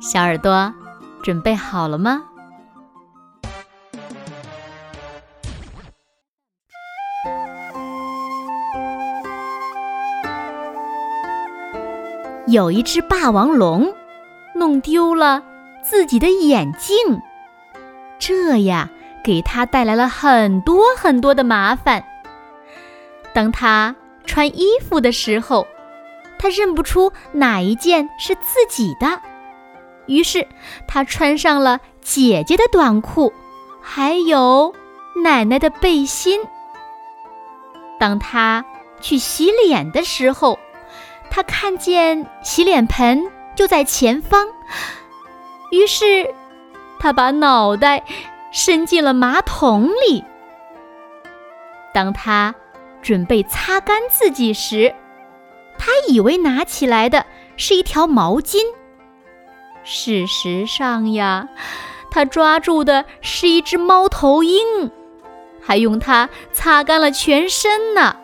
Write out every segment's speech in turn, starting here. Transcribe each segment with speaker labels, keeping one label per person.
Speaker 1: 小耳朵，准备好了吗？有一只霸王龙，弄丢了自己的眼镜，这呀给他带来了很多很多的麻烦。当他穿衣服的时候，他认不出哪一件是自己的。于是，他穿上了姐姐的短裤，还有奶奶的背心。当他去洗脸的时候，他看见洗脸盆就在前方，于是他把脑袋伸进了马桶里。当他准备擦干自己时，他以为拿起来的是一条毛巾。事实上呀，他抓住的是一只猫头鹰，还用它擦干了全身呢。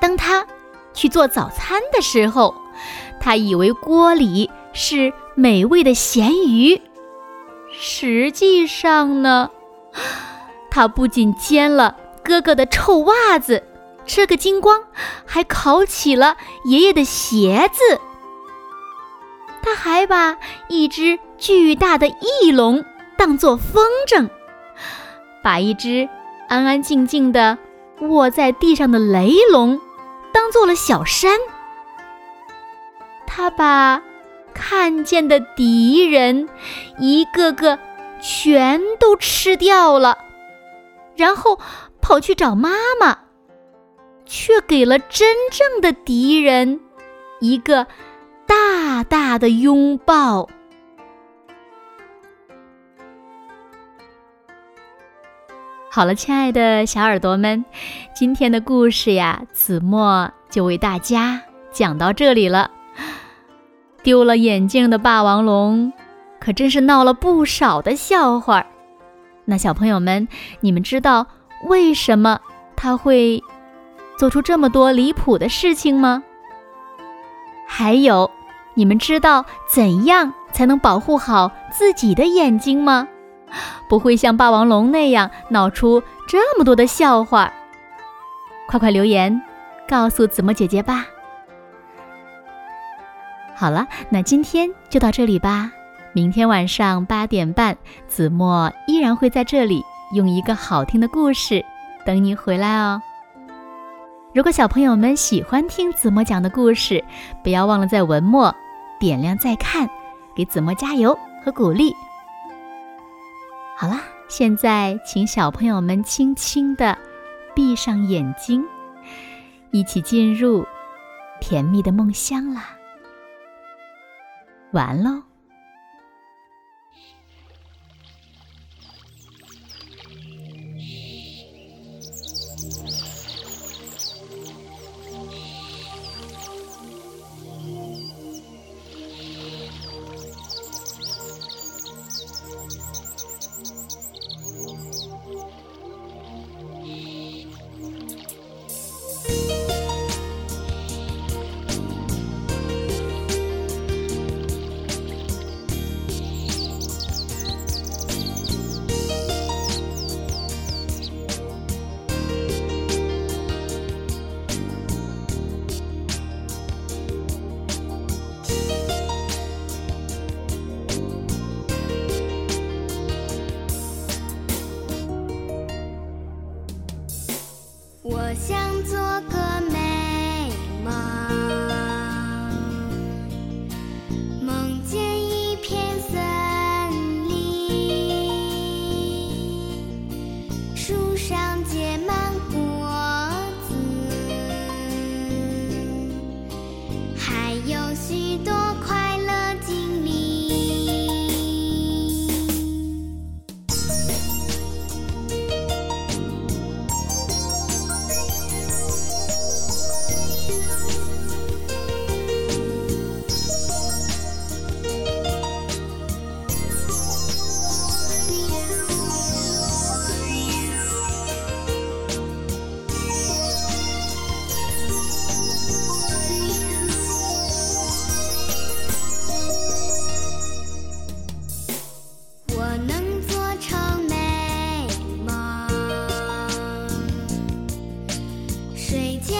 Speaker 1: 当他去做早餐的时候，他以为锅里是美味的咸鱼，实际上呢，他不仅煎了哥哥的臭袜子，吃个精光，还烤起了爷爷的鞋子。他还把一只巨大的翼龙当作风筝，把一只安安静静的卧在地上的雷龙当做了小山。他把看见的敌人一个个全都吃掉了，然后跑去找妈妈，却给了真正的敌人一个。大大的拥抱。好了，亲爱的小耳朵们，今天的故事呀，子墨就为大家讲到这里了。丢了眼镜的霸王龙，可真是闹了不少的笑话。那小朋友们，你们知道为什么他会做出这么多离谱的事情吗？还有，你们知道怎样才能保护好自己的眼睛吗？不会像霸王龙那样闹出这么多的笑话。快快留言告诉子墨姐姐吧。好了，那今天就到这里吧。明天晚上八点半，子墨依然会在这里用一个好听的故事等你回来哦。如果小朋友们喜欢听子墨讲的故事，不要忘了在文末点亮再看，给子墨加油和鼓励。好啦，现在请小朋友们轻轻的闭上眼睛，一起进入甜蜜的梦乡啦。完喽。
Speaker 2: 想做个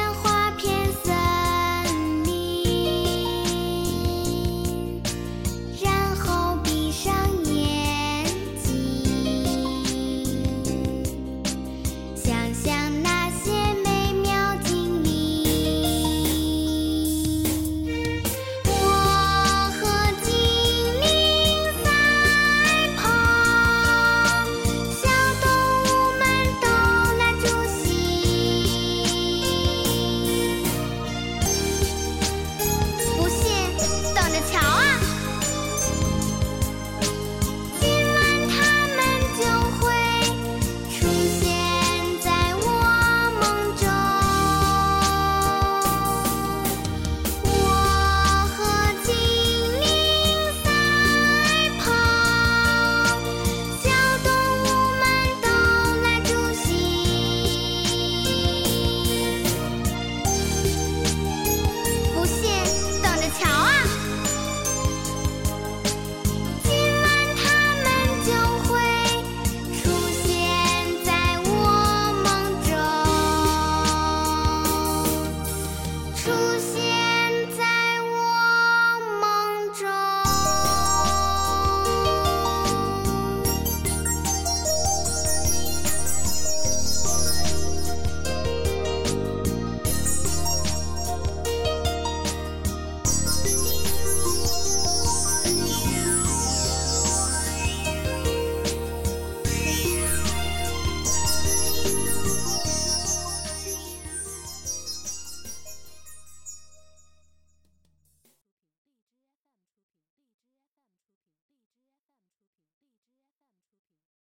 Speaker 2: 烟花